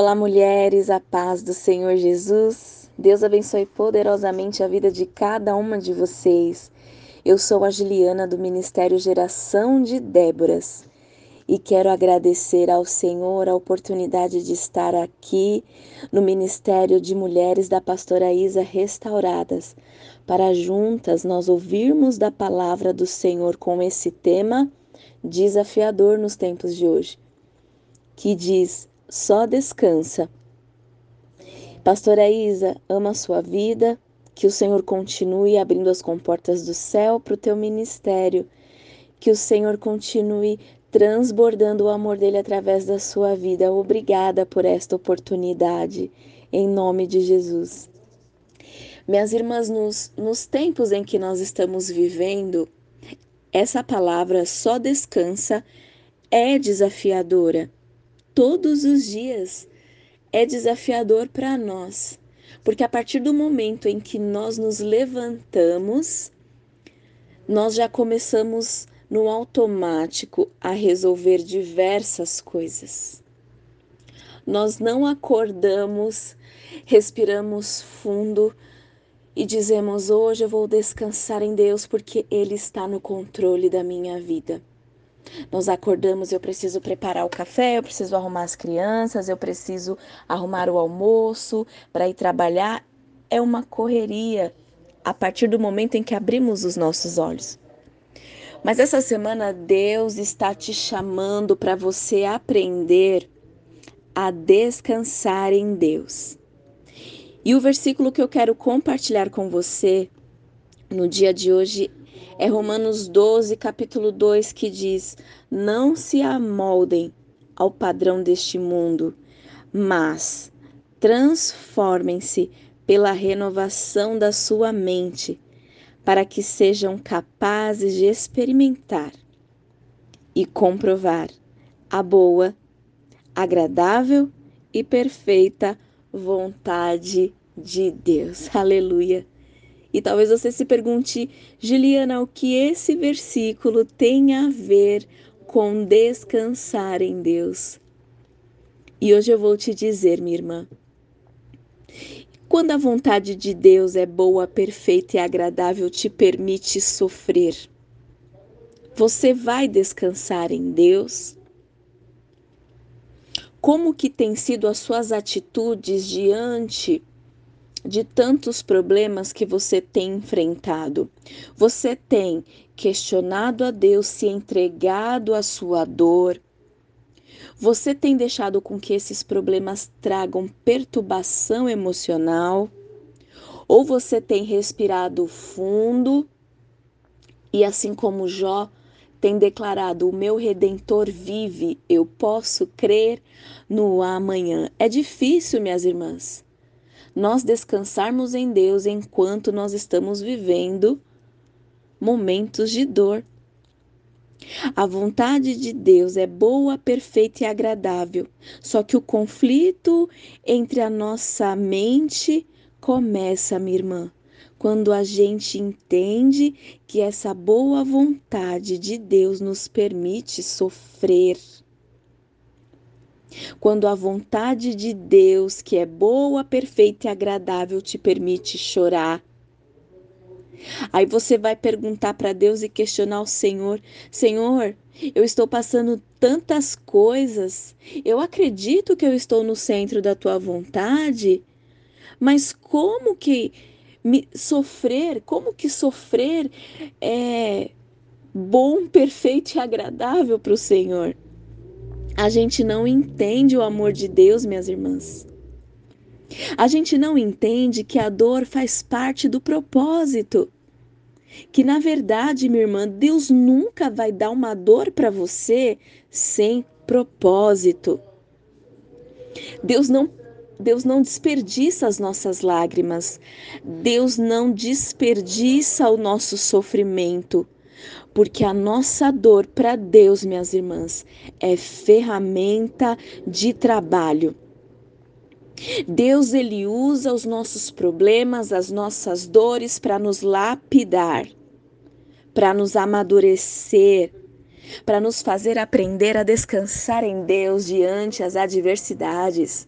Olá, mulheres, a paz do Senhor Jesus. Deus abençoe poderosamente a vida de cada uma de vocês. Eu sou a Juliana do Ministério Geração de Déboras e quero agradecer ao Senhor a oportunidade de estar aqui no Ministério de Mulheres da Pastora Isa Restauradas, para juntas nós ouvirmos da palavra do Senhor com esse tema desafiador nos tempos de hoje, que diz só descansa. Pastora Isa, ama a sua vida, que o Senhor continue abrindo as comportas do céu para o teu ministério, que o Senhor continue transbordando o amor dele através da sua vida. Obrigada por esta oportunidade, em nome de Jesus. Minhas irmãs, nos, nos tempos em que nós estamos vivendo, essa palavra só descansa é desafiadora todos os dias é desafiador para nós, porque a partir do momento em que nós nos levantamos, nós já começamos no automático a resolver diversas coisas. Nós não acordamos, respiramos fundo e dizemos: Hoje eu vou descansar em Deus porque Ele está no controle da minha vida. Nós acordamos, eu preciso preparar o café, eu preciso arrumar as crianças, eu preciso arrumar o almoço para ir trabalhar. É uma correria a partir do momento em que abrimos os nossos olhos. Mas essa semana Deus está te chamando para você aprender a descansar em Deus. E o versículo que eu quero compartilhar com você no dia de hoje é Romanos 12, capítulo 2, que diz: Não se amoldem ao padrão deste mundo, mas transformem-se pela renovação da sua mente, para que sejam capazes de experimentar e comprovar a boa, agradável e perfeita vontade de Deus. Aleluia. E talvez você se pergunte, Juliana, o que esse versículo tem a ver com descansar em Deus? E hoje eu vou te dizer, minha irmã, quando a vontade de Deus é boa, perfeita e agradável, te permite sofrer. Você vai descansar em Deus? Como que tem sido as suas atitudes diante de tantos problemas que você tem enfrentado. Você tem questionado a Deus, se entregado à sua dor. Você tem deixado com que esses problemas tragam perturbação emocional? Ou você tem respirado fundo e, assim como Jó, tem declarado: O meu redentor vive, eu posso crer no amanhã. É difícil, minhas irmãs nós descansarmos em Deus enquanto nós estamos vivendo momentos de dor. A vontade de Deus é boa, perfeita e agradável, só que o conflito entre a nossa mente começa, minha irmã, quando a gente entende que essa boa vontade de Deus nos permite sofrer. Quando a vontade de Deus, que é boa, perfeita e agradável, te permite chorar. Aí você vai perguntar para Deus e questionar o Senhor: Senhor, eu estou passando tantas coisas, eu acredito que eu estou no centro da tua vontade, mas como que me sofrer, como que sofrer é bom, perfeito e agradável para o Senhor? A gente não entende o amor de Deus, minhas irmãs. A gente não entende que a dor faz parte do propósito. Que na verdade, minha irmã, Deus nunca vai dar uma dor para você sem propósito. Deus não Deus não desperdiça as nossas lágrimas. Deus não desperdiça o nosso sofrimento porque a nossa dor para Deus, minhas irmãs, é ferramenta de trabalho. Deus ele usa os nossos problemas, as nossas dores para nos lapidar, para nos amadurecer, para nos fazer aprender a descansar em Deus diante as adversidades.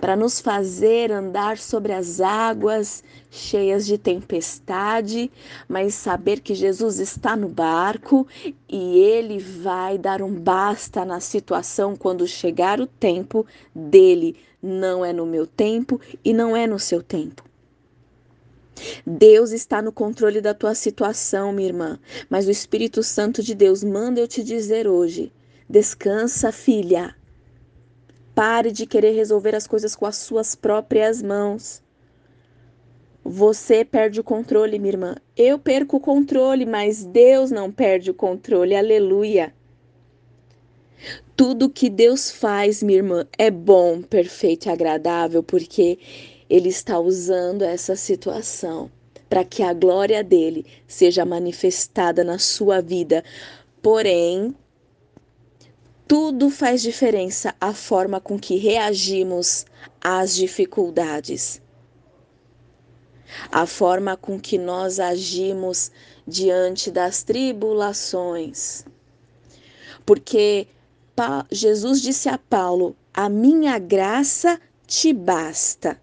Para nos fazer andar sobre as águas cheias de tempestade, mas saber que Jesus está no barco e ele vai dar um basta na situação quando chegar o tempo dele. Não é no meu tempo e não é no seu tempo. Deus está no controle da tua situação, minha irmã, mas o Espírito Santo de Deus manda eu te dizer hoje: descansa, filha. Pare de querer resolver as coisas com as suas próprias mãos. Você perde o controle, minha irmã. Eu perco o controle, mas Deus não perde o controle. Aleluia. Tudo que Deus faz, minha irmã, é bom, perfeito e agradável, porque Ele está usando essa situação para que a glória dele seja manifestada na sua vida. Porém, tudo faz diferença a forma com que reagimos às dificuldades. A forma com que nós agimos diante das tribulações. Porque Jesus disse a Paulo: A minha graça te basta,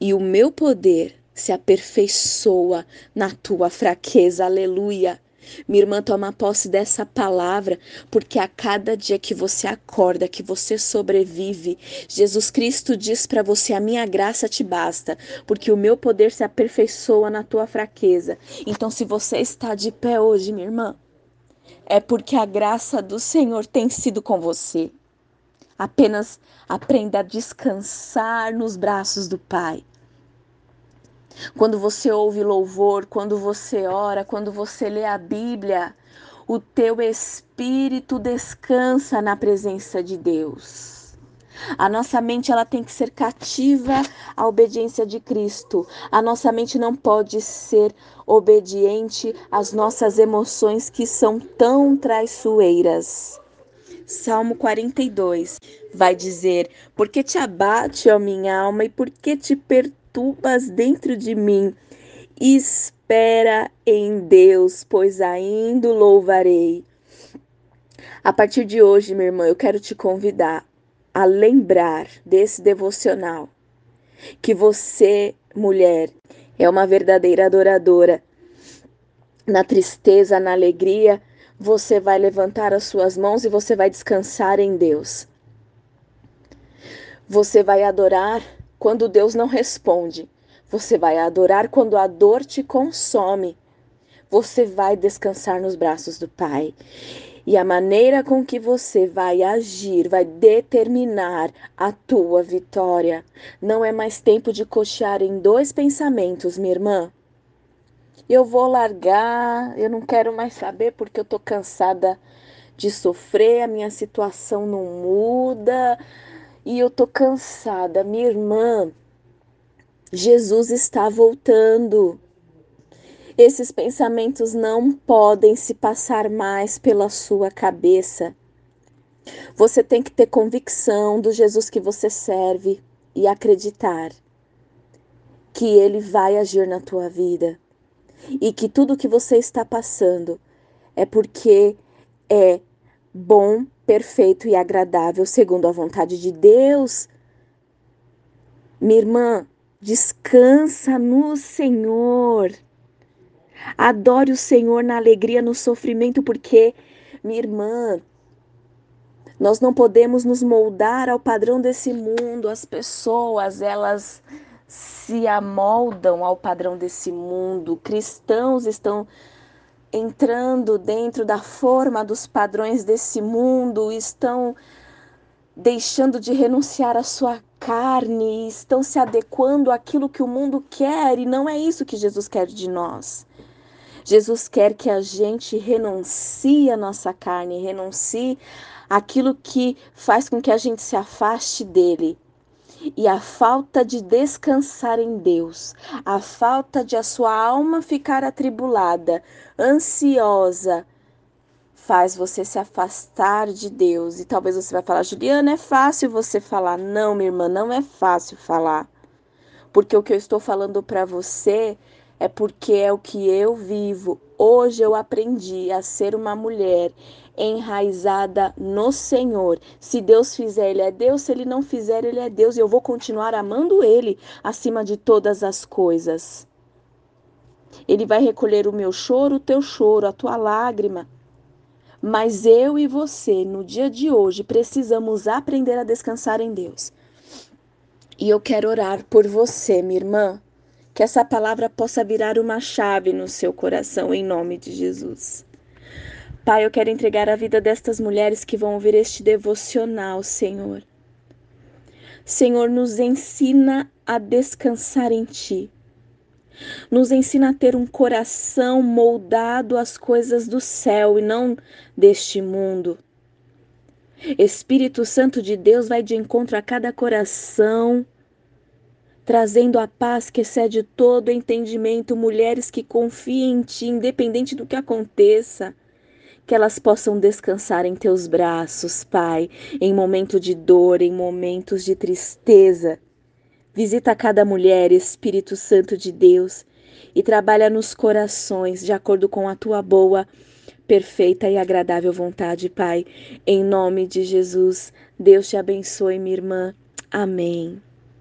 e o meu poder se aperfeiçoa na tua fraqueza. Aleluia. Minha irmã, toma posse dessa palavra, porque a cada dia que você acorda, que você sobrevive, Jesus Cristo diz para você: A minha graça te basta, porque o meu poder se aperfeiçoa na tua fraqueza. Então, se você está de pé hoje, minha irmã, é porque a graça do Senhor tem sido com você. Apenas aprenda a descansar nos braços do Pai. Quando você ouve louvor, quando você ora, quando você lê a Bíblia, o teu espírito descansa na presença de Deus. A nossa mente ela tem que ser cativa à obediência de Cristo. A nossa mente não pode ser obediente às nossas emoções que são tão traiçoeiras. Salmo 42 vai dizer: Por que te abate, ó minha alma, e por que te perturba? Perturbas dentro de mim. Espera em Deus, pois ainda louvarei. A partir de hoje, minha irmã, eu quero te convidar a lembrar desse devocional que você, mulher, é uma verdadeira adoradora. Na tristeza, na alegria, você vai levantar as suas mãos e você vai descansar em Deus. Você vai adorar quando Deus não responde. Você vai adorar quando a dor te consome. Você vai descansar nos braços do Pai. E a maneira com que você vai agir vai determinar a tua vitória. Não é mais tempo de cochear em dois pensamentos, minha irmã. Eu vou largar, eu não quero mais saber porque eu tô cansada de sofrer, a minha situação não muda, e eu tô cansada. Minha irmã, Jesus está voltando. Esses pensamentos não podem se passar mais pela sua cabeça. Você tem que ter convicção do Jesus que você serve e acreditar que ele vai agir na tua vida e que tudo que você está passando é porque é bom perfeito e agradável segundo a vontade de Deus. Minha irmã, descansa no Senhor. Adore o Senhor na alegria, no sofrimento, porque, minha irmã, nós não podemos nos moldar ao padrão desse mundo. As pessoas, elas se amoldam ao padrão desse mundo. Cristãos estão entrando dentro da forma dos padrões desse mundo, estão deixando de renunciar à sua carne, estão se adequando àquilo que o mundo quer, e não é isso que Jesus quer de nós. Jesus quer que a gente renuncie à nossa carne, renuncie aquilo que faz com que a gente se afaste dele e a falta de descansar em Deus, a falta de a sua alma ficar atribulada, ansiosa, faz você se afastar de Deus. E talvez você vai falar, Juliana, é fácil você falar. Não, minha irmã, não é fácil falar. Porque o que eu estou falando para você é porque é o que eu vivo. Hoje eu aprendi a ser uma mulher enraizada no Senhor. Se Deus fizer, Ele é Deus. Se Ele não fizer, Ele é Deus. E eu vou continuar amando Ele acima de todas as coisas. Ele vai recolher o meu choro, o teu choro, a tua lágrima. Mas eu e você, no dia de hoje, precisamos aprender a descansar em Deus. E eu quero orar por você, minha irmã, que essa palavra possa virar uma chave no seu coração, em nome de Jesus. Pai, eu quero entregar a vida destas mulheres que vão ouvir este devocional, Senhor. Senhor, nos ensina a descansar em Ti. Nos ensina a ter um coração moldado às coisas do céu e não deste mundo. Espírito Santo de Deus vai de encontro a cada coração, trazendo a paz que excede todo entendimento, mulheres que confiem em Ti, independente do que aconteça. Que elas possam descansar em teus braços, Pai, em momento de dor, em momentos de tristeza. Visita cada mulher, Espírito Santo de Deus, e trabalha nos corações de acordo com a tua boa, perfeita e agradável vontade, Pai. Em nome de Jesus, Deus te abençoe, minha irmã. Amém.